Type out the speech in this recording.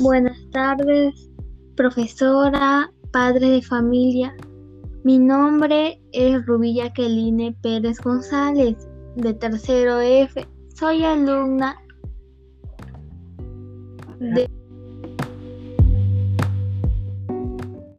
Buenas tardes, profesora, padre de familia. Mi nombre es Rubilla Jacqueline Pérez González, de tercero F. Soy alumna de